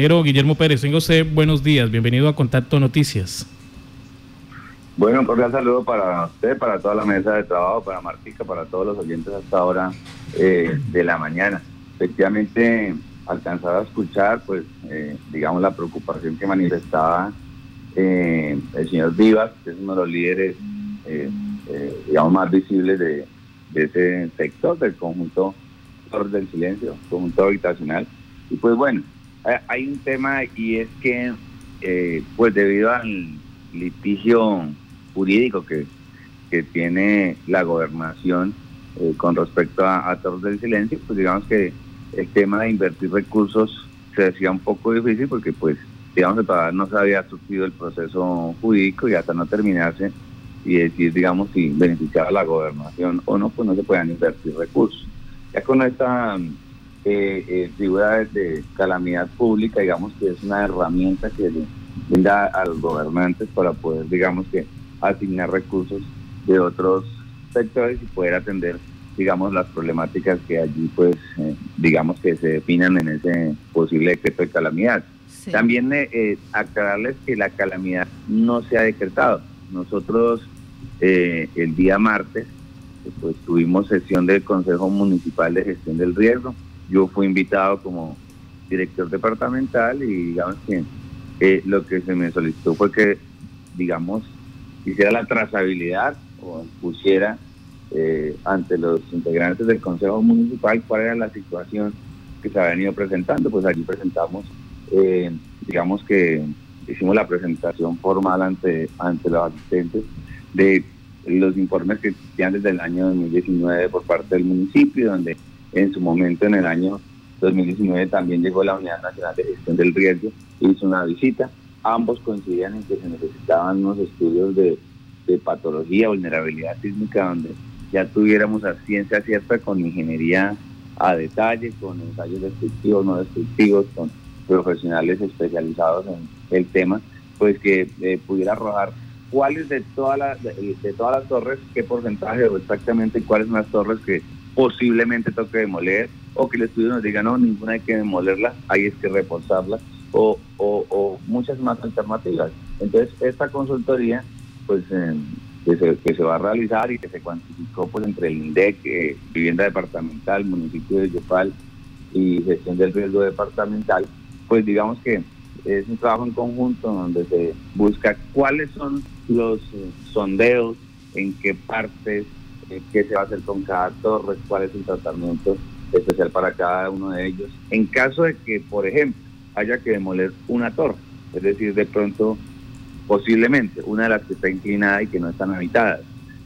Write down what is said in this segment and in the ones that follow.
Guillermo Pérez, tengo usted buenos días, bienvenido a Contacto Noticias. Bueno, un cordial saludo para usted, para toda la mesa de trabajo, para Martica, para todos los oyentes hasta ahora eh, de la mañana. Efectivamente, alcanzaba a escuchar, pues, eh, digamos, la preocupación que manifestaba eh, el señor Vivas, que es uno de los líderes, digamos, más visibles de, de, ese sector, del conjunto del silencio, conjunto habitacional. Y pues bueno, eh, hay un tema y es que, eh, pues debido al litigio jurídico que, que tiene la gobernación eh, con respecto a, a Torres del Silencio, pues digamos que el tema de invertir recursos se decía un poco difícil porque pues digamos que todavía no se había surgido el proceso jurídico y hasta no terminarse y decir digamos si beneficiaba la gobernación o no, pues no se puedan invertir recursos. Ya con esta eh, eh, figura de calamidad pública, digamos que es una herramienta que le brinda a los gobernantes para poder, digamos que, asignar recursos de otros sectores y poder atender, digamos, las problemáticas que allí, pues, eh, digamos que se definan en ese posible decreto de calamidad. También eh, aclararles que la calamidad no se ha decretado. Nosotros el día martes pues tuvimos sesión del Consejo Municipal de Gestión del Riesgo yo fui invitado como director departamental y digamos que eh, lo que se me solicitó fue que, digamos, hiciera la trazabilidad o pusiera eh, ante los integrantes del Consejo Municipal cuál era la situación que se ha venido presentando. Pues allí presentamos, eh, digamos que hicimos la presentación formal ante, ante los asistentes de los informes que existían desde el año 2019 por parte del municipio, donde en su momento, en el año 2019, también llegó la Unidad Nacional de Gestión del Riesgo, hizo una visita. Ambos coincidían en que se necesitaban unos estudios de, patología, vulnerabilidad sísmica, donde ya tuviéramos a ciencia cierta con ingeniería a detalle, con ensayos destructivos, no destructivos, con profesionales especializados en el tema, pues que eh, pudiera arrojar cuáles de todas las de, de, todas las torres, qué porcentaje o exactamente cuáles son las torres que posiblemente toque demoler, o que el estudio nos diga, no, ninguna hay que demolerla, hay es que reforzarla, o, muchas más alternativas. Entonces, esta consultoría, pues, eh, que, se, que se va a realizar y que se cuantificó pues entre el INDEC, eh, Vivienda Departamental, Municipio de Yopal y Gestión del Riesgo Departamental, pues digamos que es un trabajo en conjunto donde se busca cuáles son los eh, sondeos, en qué partes qué se va a hacer con cada torre, cuál es el tratamiento especial para cada uno de ellos. En caso de que, por ejemplo, haya que demoler una torre, es decir, de pronto, posiblemente, una de las que está inclinada y que no están habitadas.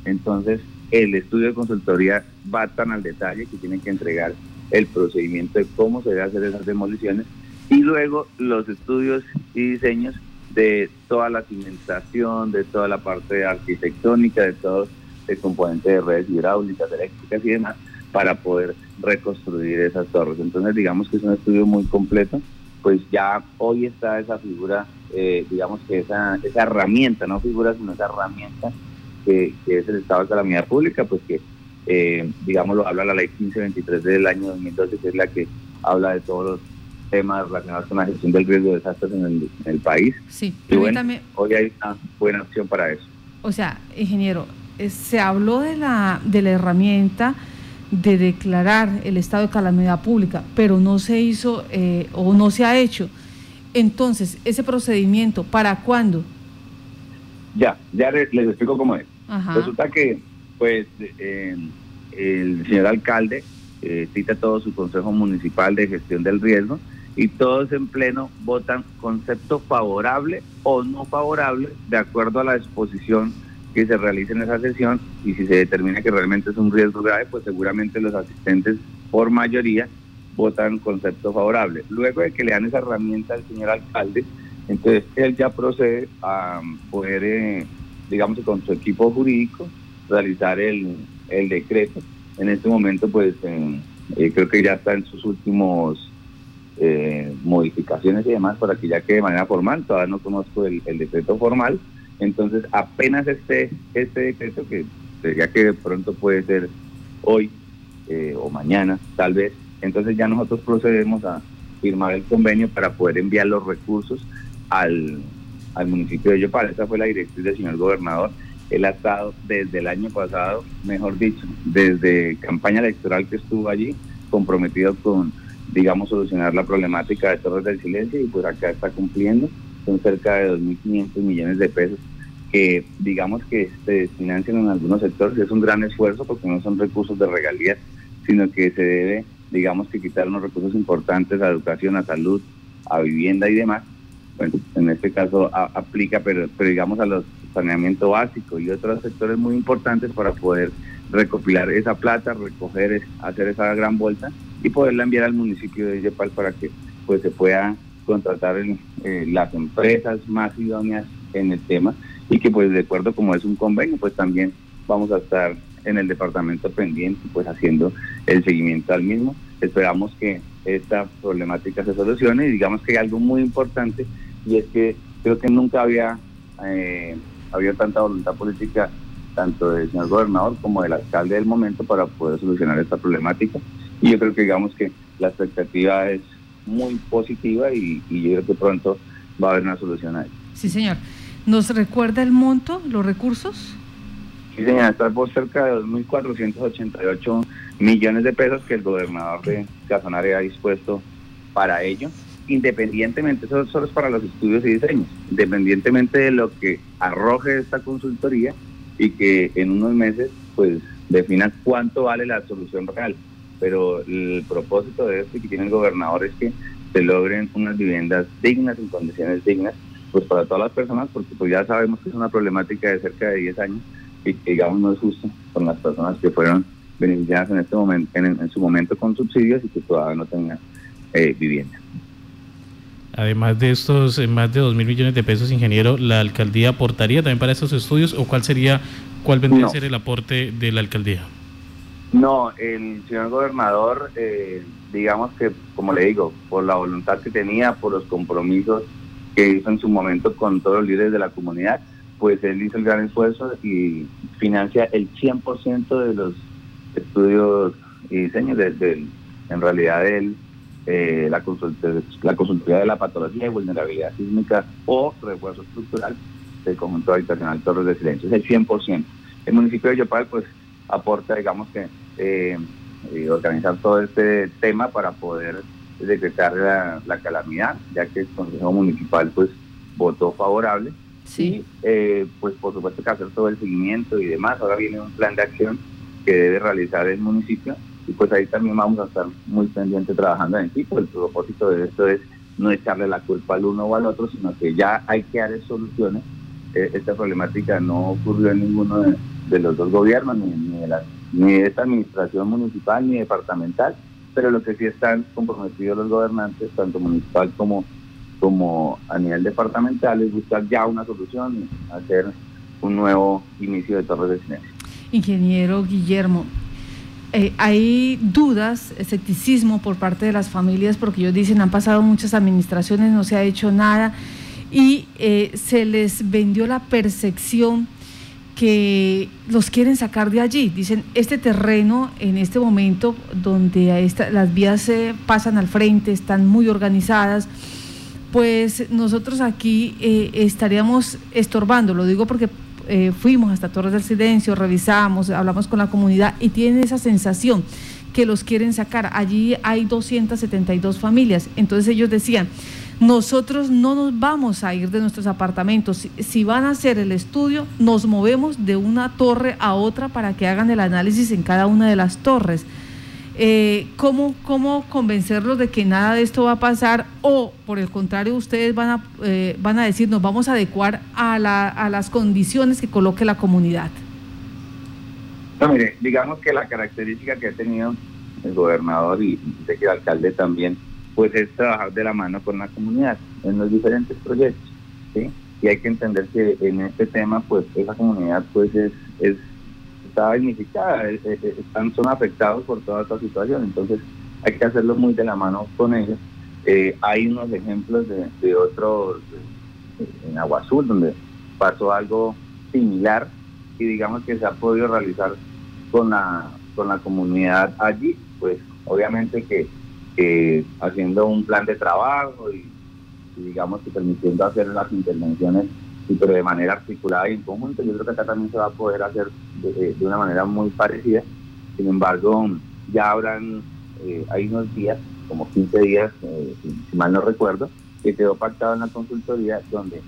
Entonces, el estudio de consultoría va tan al detalle que tienen que entregar el procedimiento de cómo se debe hacer esas demoliciones y luego los estudios y diseños de toda la cimentación, de toda la parte arquitectónica, de todos el componente de redes hidráulicas, eléctricas y demás, para poder reconstruir esas torres. Entonces, digamos que es un estudio muy completo, pues ya hoy está esa figura, eh, digamos que esa, esa herramienta, no figura, sino esa herramienta que, es el estado de calamidad pública, pues que, eh, digamos, lo habla la ley 1523 del año 2012, que es la que habla de todos los temas relacionados con la gestión del riesgo de desastres en el, en el país. Sí, y bueno, hoy hay una buena opción para eso. O sea, ingeniero, se habló de la, de la herramienta de declarar el estado de calamidad pública, pero no se hizo eh, o no se ha hecho. Entonces, ese procedimiento, ¿para cuándo? Ya, ya les, explico cómo es. Resulta que, pues, eh, el señor alcalde cita todo su consejo municipal de gestión del riesgo y todos en pleno votan concepto favorable o no favorable de acuerdo a la disposición que se realice en esa sesión y si se determina que realmente es un riesgo grave, pues seguramente los asistentes por mayoría votan concepto favorable. Luego de que le dan esa herramienta al señor alcalde, entonces él ya procede a poder, eh, digamos, con su equipo jurídico, realizar el, decreto. En este momento, pues eh, eh, creo que ya está en sus últimos modificaciones y demás para que ya quede de manera formal. Todavía no conozco el decreto formal, entonces, apenas este, este decreto, que sería que de pronto puede ser hoy eh, o mañana, tal vez, entonces ya nosotros procedemos a, firmar el convenio para poder enviar los recursos al, al municipio de Yopal. Esa fue la directriz del señor gobernador. Él ha estado desde el año pasado, mejor dicho, desde campaña electoral que estuvo allí, comprometido con, digamos, solucionar la problemática de Torres del Silencio y pues acá está cumpliendo. Son cerca de 2.500 millones de pesos que digamos que se financian en algunos sectores. Es un gran esfuerzo porque no son recursos de regalías, sino que se debe, digamos, que quitar unos recursos importantes a educación, a salud, a vivienda y demás. Bueno, en este caso aplica, pero, pero digamos a los saneamiento básico y otros sectores muy importantes para poder recopilar esa plata, recoger, hacer esa gran vuelta y poderla enviar al municipio de Yepal para que pues se pueda contratar eh, las empresas más idóneas en el tema y que pues de acuerdo como es un convenio pues también vamos a estar en el departamento pendiente pues haciendo el seguimiento al mismo. Esperamos que esta problemática se solucione y digamos que hay algo muy importante y es que creo que nunca había eh, había tanta voluntad política tanto del señor gobernador como del alcalde del momento para poder solucionar esta problemática y yo creo que digamos que la expectativa es muy positiva y, y yo creo que pronto va a haber una solución a ello. Sí, señor. ¿Nos recuerda el monto, los recursos? Sí, señora, está por cerca de 2.488 millones de pesos que el gobernador de Casanare ha dispuesto para ello, independientemente, eso solo es para los estudios y diseños, independientemente de lo que arroje esta consultoría y que en unos meses pues defina cuánto vale la solución real. Pero el propósito de esto que tiene el gobernador es que se logren unas viviendas dignas, en condiciones dignas, pues para todas las personas, porque pues ya sabemos que es una problemática de cerca de 10 años y que digamos no es justo con las personas que fueron beneficiadas en este momento, en, su momento con subsidios y que todavía no tengan eh, vivienda. Además de estos eh, más de 2 mil millones de pesos, ingeniero, ¿la alcaldía aportaría también para estos estudios o cuál sería, cuál vendría a ser el aporte de la alcaldía? No, el señor gobernador, eh, digamos que, como le digo, por la voluntad que tenía, por los compromisos que hizo en su momento con todos los líderes de la comunidad, pues él hizo el gran esfuerzo y financia el 100% de los estudios y diseños desde en realidad él eh, la, la consultoría de la patología y vulnerabilidad sísmica o refuerzo estructural del conjunto habitacional Torres de Silencio, es el 100%. El municipio de Yopal pues aporta, digamos que, eh, eh, organizar todo este tema para poder decretar la, calamidad, ya que el Consejo Municipal pues votó favorable. Sí. Y pues por supuesto que hacer todo el seguimiento y demás. Ahora viene un plan de acción que debe realizar el municipio y pues ahí también vamos a estar muy pendientes trabajando en equipo. El propósito de esto es no echarle la culpa al uno o al otro, sino que ya hay que dar soluciones. Eh, esta problemática no ocurrió en ninguno de, los dos gobiernos, ni, ni, de la, ni de esta administración municipal ni departamental, pero lo que sí están comprometidos los gobernantes, tanto municipal como, como a nivel departamental, es buscar ya una solución hacer un nuevo inicio de torres de silencio. Ingeniero Guillermo, eh, hay dudas, escepticismo por parte de las familias porque ellos dicen han pasado muchas administraciones, no se ha hecho nada y eh, se les vendió la percepción que los quieren sacar de allí. Dicen, este terreno en este momento donde las vías se pasan al frente, están muy organizadas, pues nosotros aquí eh, estaríamos estorbando, lo digo porque eh, fuimos hasta Torres del Silencio, revisamos, hablamos con la comunidad y tienen esa sensación que los quieren sacar. Allí hay 272 familias. Entonces ellos decían, nosotros no nos vamos a ir de nuestros apartamentos. Si, van a hacer el estudio, nos movemos de una torre a otra para que hagan el análisis en cada una de las torres. Eh, ¿cómo, ¿Cómo convencerlos de que nada de esto va a pasar? O, por el contrario, ustedes van a, eh, van a decir, nos vamos a adecuar a, la, a las condiciones que coloque la comunidad. Mire, digamos que la característica que ha tenido el gobernador y el alcalde también, pues es trabajar de la mano con la comunidad en los diferentes proyectos, ¿sí? Y hay que entender que en este tema, pues esa comunidad, pues es, es está dignificada, eh, eh, eh, están, son afectados por toda esta situación, entonces hay que hacerlo muy de la mano con ellos. hay unos ejemplos de, de otros, en Agua Azul, donde pasó algo similar y digamos que se ha podido realizar con la, con la comunidad allí, pues obviamente que eh, haciendo un plan de trabajo y, digamos que permitiendo hacer las intervenciones, pero de manera articulada y en conjunto. Yo creo que acá también se va a poder hacer de, una manera muy parecida. Sin embargo, ya habrán, eh, hay unos días, como 15 días, eh, si, mal no recuerdo, que quedó pactado en la consultoría donde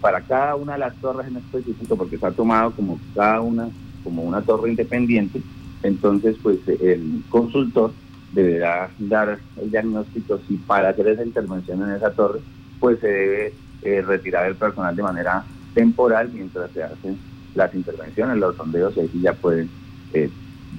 para cada una de las torres en específico, porque se ha tomado como cada una como una torre independiente, entonces pues el consultor deberá dar el diagnóstico si para hacer esa intervención en esa torre, pues se debe eh, retirar el personal de manera temporal mientras se hacen las intervenciones, los sondeos, y ahí ya pueden, eh,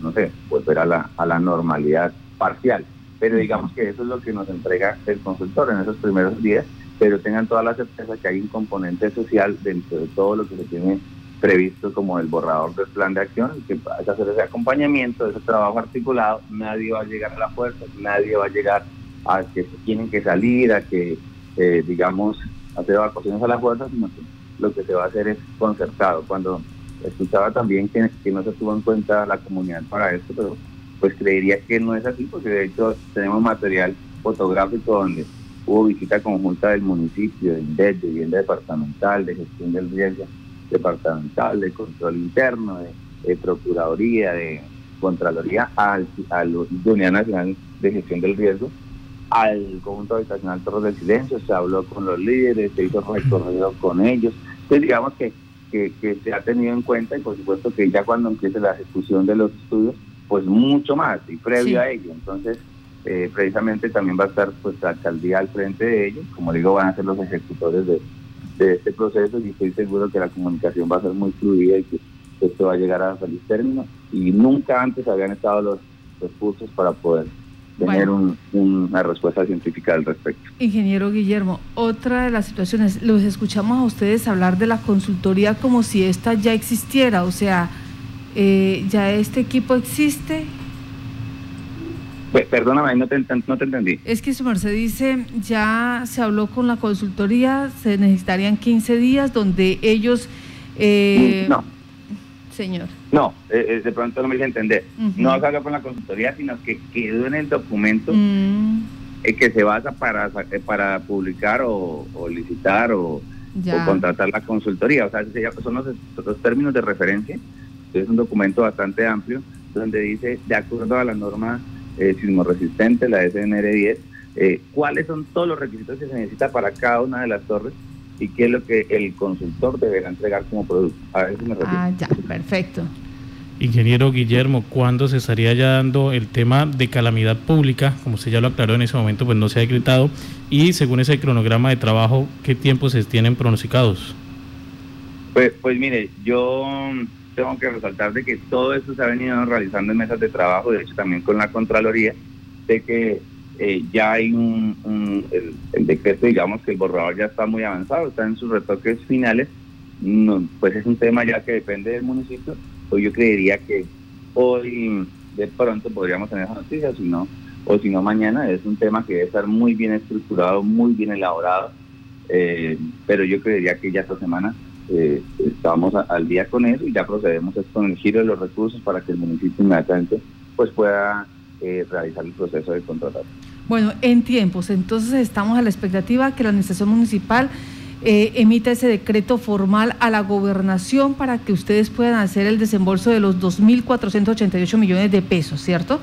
no sé, volver a la, a la normalidad parcial. Pero digamos que eso es lo que nos entrega el consultor en esos primeros días, pero tengan toda la certeza que hay un componente social dentro de todo lo que se tiene previsto como el borrador del plan de acción, que hay que hacer ese acompañamiento, ese trabajo articulado, nadie va a llegar a la fuerza, nadie va a llegar a que tienen que salir, a que, eh, digamos, hacer evacuaciones a la fuerza, sino que lo que se va a hacer es concertado. Cuando escuchaba también que, no se tuvo en cuenta la comunidad para esto, pero pues creería que no es así, porque de hecho tenemos material fotográfico donde hubo visita conjunta del municipio, de INDET, de vivienda departamental, de gestión del riesgo, departamental, de control interno, de, procuraduría, de contraloría, al, a la Unidad Nacional de Gestión del Riesgo, al conjunto habitacional Torres del Silencio, se habló con los líderes, se hizo recorrido con ellos. Entonces digamos que, que, se ha tenido en cuenta y por supuesto que ya cuando empiece la ejecución de los estudios, pues mucho más y previo a ello. Entonces, eh, precisamente también va a estar pues la alcaldía al frente de ellos, como digo, van a ser los ejecutores de, de este proceso y estoy seguro que la comunicación va a ser muy fluida y que esto va a llegar a feliz término y nunca antes habían estado los recursos para poder tener una respuesta científica al respecto. Ingeniero Guillermo, otra de las situaciones, los escuchamos a ustedes hablar de la consultoría como si esta ya existiera, o sea, eh, ya este equipo existe, pues, perdóname, no te, no te entendí. Es que su merced dice, ya se habló con la consultoría, se necesitarían 15 días donde ellos... Eh, no. Señor. No, eh, eh, de pronto no me hice entender. No se habló con la consultoría, sino que quedó en el documento mm. que se basa para, para publicar o, licitar o, contratar la consultoría. O sea, son los, los términos de referencia. Es un documento bastante amplio donde dice, de acuerdo a la norma eh, sismoresistente, la SNR10, eh, cuáles son todos los requisitos que se necesita para cada una de las torres y qué es lo que el consultor deberá entregar como producto. A ver si me Ah, ya, perfecto. Ingeniero Guillermo, ¿cuándo se estaría ya dando el tema de calamidad pública? Como usted ya lo aclaró en ese momento, pues no se ha decretado. Y según ese cronograma de trabajo, ¿qué tiempos se tienen pronosticados? Pues, pues mire, yo tengo que resaltar de que todo esto se ha venido realizando en mesas de trabajo, de hecho también con la Contraloría, de que eh, ya hay un, el, decreto, digamos que el borrador ya está muy avanzado, está en sus retoques finales, pues es un tema ya que depende del municipio, pues yo creería que hoy de pronto podríamos tener esa noticia, si no, o si no mañana, es un tema que debe estar muy bien estructurado, muy bien elaborado, eh, pero yo creería que ya esta semana eh, estamos al día con eso y ya procedemos con el giro de los recursos para que el municipio inmediatamente pues pueda eh, realizar el proceso de contratación. Bueno, en tiempos, entonces estamos a la expectativa que la administración municipal eh, emita ese decreto formal a la gobernación para que ustedes puedan hacer el desembolso de los 2.488 millones de pesos, ¿cierto?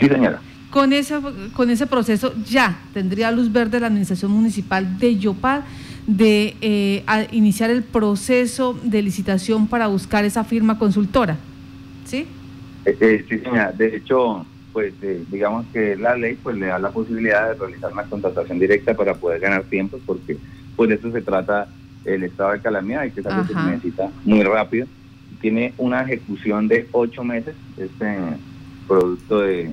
Sí, señora. Con ese, con ese proceso ya tendría luz verde la administración municipal de Yopal de eh, iniciar el proceso de licitación para buscar esa firma consultora. ¿Sí? Eh, eh, sí, señora. De hecho, pues digamos que la ley pues le da la posibilidad de realizar una contratación directa para poder ganar tiempo, porque pues de eso se trata el estado de calamidad y que es algo que se necesita muy rápido. Tiene una ejecución de ocho meses, este producto de,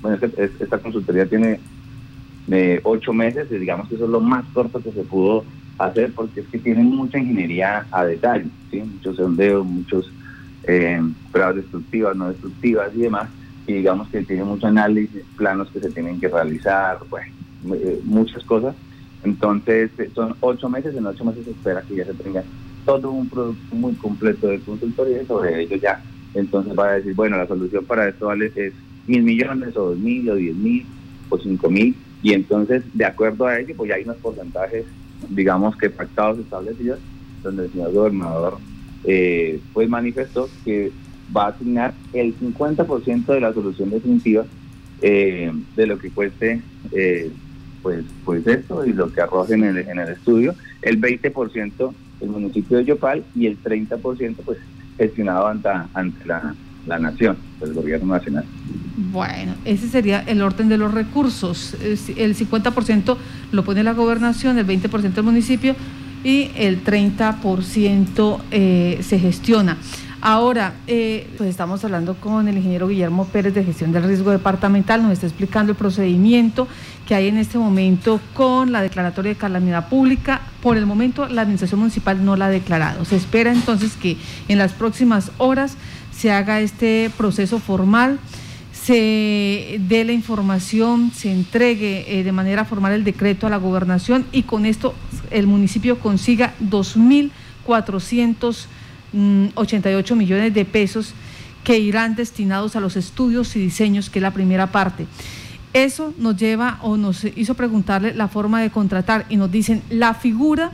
bueno, este, esta consultoría tiene de ocho meses, y digamos que eso es lo más corto que se pudo hacer porque es que tienen mucha ingeniería a detalle, ¿sí? muchos sondeos, muchos eh, pruebas destructivas, no destructivas y demás, y digamos que tiene mucho análisis, planos que se tienen que realizar, bueno, eh, muchas cosas. Entonces eh, son ocho meses, en ocho meses se espera que ya se tenga todo un producto muy completo de consultoría y sobre ello ya. Entonces va a decir, bueno, la solución para esto vale es mil millones o dos mil o diez mil o 5 mil, y entonces, de acuerdo a ello, pues ya hay unos porcentajes, digamos que pactados establecidos, donde el señor gobernador eh, pues manifestó que va a asignar el 50% de la solución definitiva eh, de lo que cueste eh, pues pues esto y lo que arroje en el, en el estudio, el 20% el municipio de Yopal y el 30% pues gestionado ante, ante la, la nación, el gobierno nacional. Bueno, ese sería el orden de los recursos. El 50% lo pone la gobernación, el 20% el municipio y el 30% eh, se gestiona. Ahora, eh, pues estamos hablando con el ingeniero Guillermo Pérez de Gestión del Riesgo Departamental, nos está explicando el procedimiento que hay en este momento con la declaratoria de calamidad pública. Por el momento, la Administración Municipal no la ha declarado. Se espera entonces que en las próximas horas se haga este proceso formal se dé la información, se entregue eh, de manera formal el decreto a la gobernación y con esto el municipio consiga 2.488 millones de pesos que irán destinados a los estudios y diseños, que es la primera parte. Eso nos lleva o nos hizo preguntarle la forma de contratar y nos dicen, la figura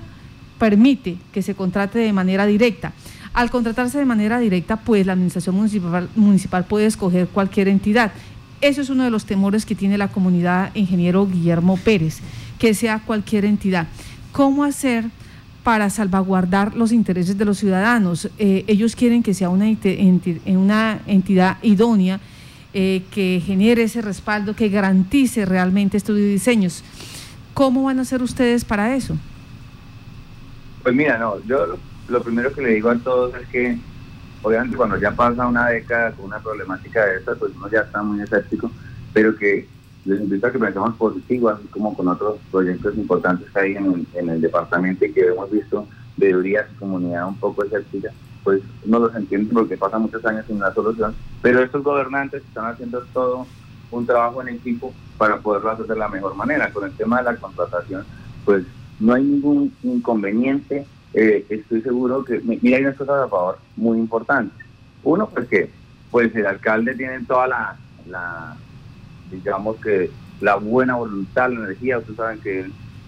permite que se contrate de manera directa. Al contratarse de manera directa, pues la administración municipal, municipal puede escoger cualquier entidad. Eso es uno de los temores que tiene la comunidad ingeniero Guillermo Pérez, que sea cualquier entidad. ¿Cómo hacer para salvaguardar los intereses de los ciudadanos? Eh, ellos quieren que sea una, entidad idónea, eh, que genere ese respaldo, que garantice realmente estos diseños. ¿Cómo van a hacer ustedes para eso? Pues mira, no, yo lo primero que le digo a todos es que, obviamente, cuando ya pasa una década con una problemática de esta, pues uno ya está muy escéptico, pero que les invito a que pensemos positivo, así como con otros proyectos importantes que hay en el, departamento y que hemos visto de teoría su comunidad un poco escéptica, pues no los entiende porque pasa muchos años sin una solución, pero estos gobernantes están haciendo todo un trabajo en equipo para poderlo hacer de la mejor manera. Con el tema de la contratación, pues no hay ningún inconveniente eh, estoy seguro que, mira, hay unas cosas a favor muy importantes. Uno, porque pues el alcalde tiene toda la, digamos que la buena voluntad, la energía, ustedes saben que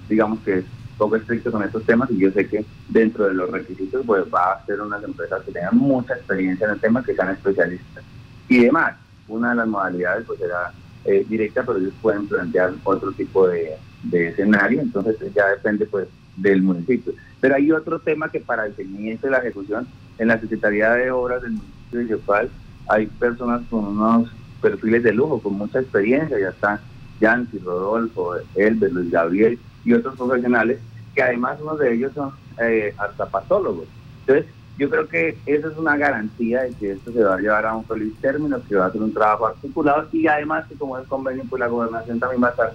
digamos que es poco estricto con estos temas y yo sé que dentro de los requisitos pues va a ser unas empresas que tengan mucha experiencia en el tema, que sean especialistas y demás. Una de las modalidades pues será eh, directa, pero ellos pueden plantear otro tipo de, de escenario, entonces ya depende pues del municipio. Pero hay otro tema que para el seguimiento de la ejecución, en la Secretaría de Obras del municipio de Yopal hay personas con unos perfiles de lujo, con mucha experiencia, ya está Yancy, Rodolfo, Elber, Luis Gabriel y otros profesionales, que además uno de ellos son eh, artapatólogos. Entonces, yo creo que esa es una garantía de que esto se va a llevar a un feliz término, que va a ser un trabajo articulado y además que como es convenio, pues la gobernación también va a estar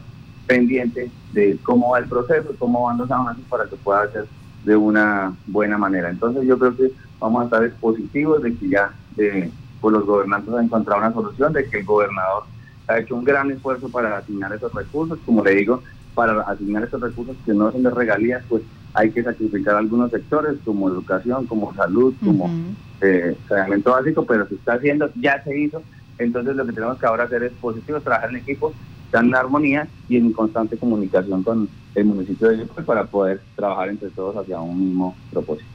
pendiente de cómo va el proceso, cómo van los avances para que pueda ser de una buena manera. Entonces yo creo que vamos a estar positivos de que ya de, pues los gobernantes han encontrado una solución, de que el gobernador ha hecho un gran esfuerzo para asignar esos recursos, como le digo, para asignar esos recursos que no son de regalías, pues hay que sacrificar algunos sectores como educación, como salud, como eh, saneamiento básico, pero se está haciendo, ya se hizo, entonces lo que tenemos que ahora hacer es positivo, trabajar en equipo están en armonía y en constante comunicación con el municipio de Yopal para poder trabajar entre todos hacia un mismo propósito.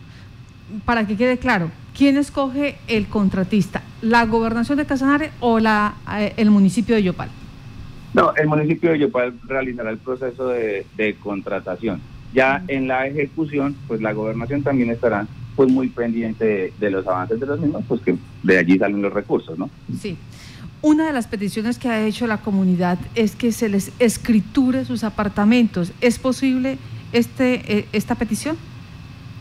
Para que quede claro, ¿quién escoge el contratista? ¿La gobernación de Casanare o la, eh, el municipio de Yopal? No, el municipio de Yopal realizará el proceso de, contratación. Ya en la ejecución, pues la gobernación también estará pues muy pendiente de, de, los avances de los mismos, pues que de allí salen los recursos, ¿no? Sí. Una de las peticiones que ha hecho la comunidad es que se les escriture sus apartamentos. ¿Es posible este, eh, esta petición?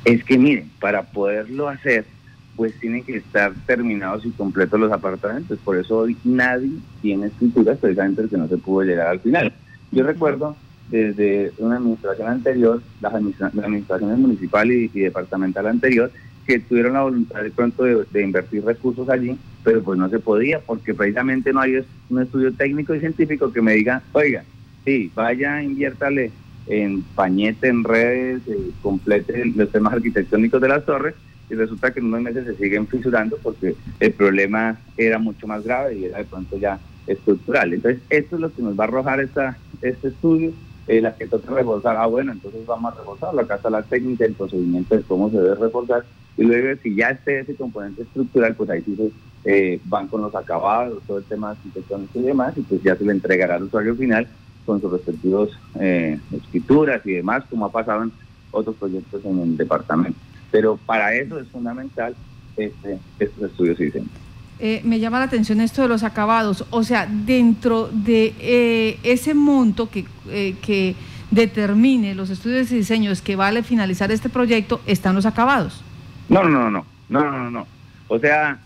Es que miren, para poderlo hacer, pues tienen que estar terminados y completos los apartamentos. Por eso hoy nadie tiene escrituras, precisamente porque no se pudo llegar al final. Yo recuerdo desde una administración anterior, las administraciones municipal y departamental anterior, que tuvieron la voluntad de pronto de, invertir recursos allí, pero pues no se podía porque precisamente no hay un estudio técnico y científico que me diga, oiga, sí, vaya, inviértale en pañete, en redes, eh, complete los temas arquitectónicos de las torres y resulta que en unos meses se siguen fisurando porque el problema era mucho más grave y era de pronto ya estructural. Entonces, esto es lo que nos va a arrojar esta, este estudio, eh, la que toca reforzar. Ah, bueno, entonces vamos a reforzarlo. Acá está la técnica, el procedimiento de cómo se debe reforzar. Y luego, si ya esté ese componente estructural, pues ahí sí se eh, van con los acabados, todo el tema de arquitectónico y demás, y pues ya se le entregará al usuario final con sus respectivos eh, escrituras y demás, como ha pasado en otros proyectos en el departamento. Pero para eso es fundamental este, estos estudios y diseños. Eh, me llama la atención esto de los acabados, o sea, dentro de ese monto que, eh, que determine los estudios y diseños que vale finalizar este proyecto, están los acabados. No, no, no, no, no, no, no. O sea,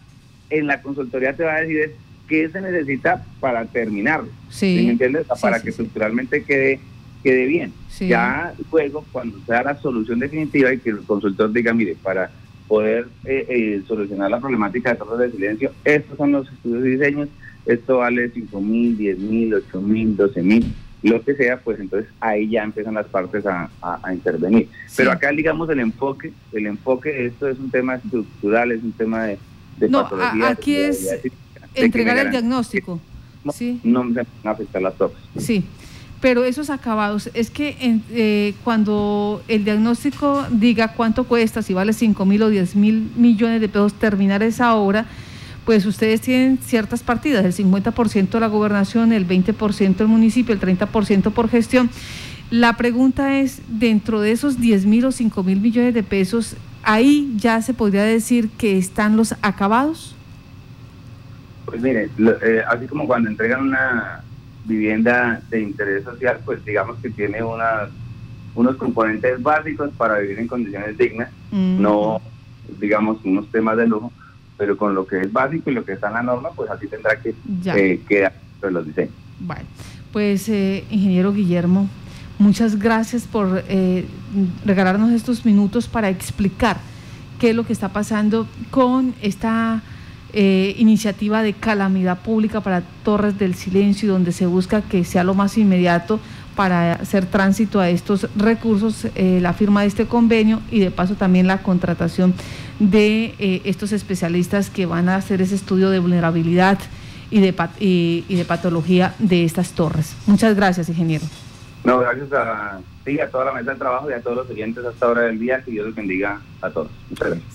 en la consultoría te va a decir qué se necesita para terminarlo. Sí. ¿Me entiendes? para que estructuralmente quede quede bien. Ya luego, cuando sea la solución definitiva y que el consultor diga, mire, para poder eh, eh, solucionar la problemática de torres de silencio. Estos son los estudios de diseños. Esto vale 5 mil, 10 mil, 8 mil, 12 mil, lo que sea, pues entonces ahí ya empiezan las partes a, intervenir. Pero acá, digamos, el enfoque, el enfoque de esto es un tema estructural, es un tema de, de no, aquí es entregar el diagnóstico. No, ¿sí? no me afectar las torres. Sí pero esos acabados, es que eh, cuando el diagnóstico diga cuánto cuesta, si vale 5 mil o 10 mil millones de pesos terminar esa obra, pues ustedes tienen ciertas partidas, el 50% de la gobernación, el 20% del municipio, el 30% por gestión. La pregunta es, dentro de esos 10 mil o 5 mil millones de pesos, ¿ahí ya se podría decir que están los acabados? Pues mire, eh, así como cuando entregan una vivienda de interés social, pues digamos que tiene una, unos componentes básicos para vivir en condiciones dignas, mm. no digamos unos temas de lujo, pero con lo que es básico y lo que está en la norma, pues así tendrá que eh, quedar los diseños. Bueno, pues eh, ingeniero Guillermo, muchas gracias por eh, regalarnos estos minutos para explicar qué es lo que está pasando con esta eh, iniciativa de calamidad pública para Torres del Silencio, donde se busca que sea lo más inmediato para hacer tránsito a estos recursos, eh, la firma de este convenio y de paso también la contratación de eh, estos especialistas que van a hacer ese estudio de vulnerabilidad y de, y, de patología de estas torres. Muchas gracias, ingeniero. No, gracias a toda la mesa de trabajo y a todos los oyentes hasta ahora del día. Que Dios los bendiga a todos. Muchas gracias.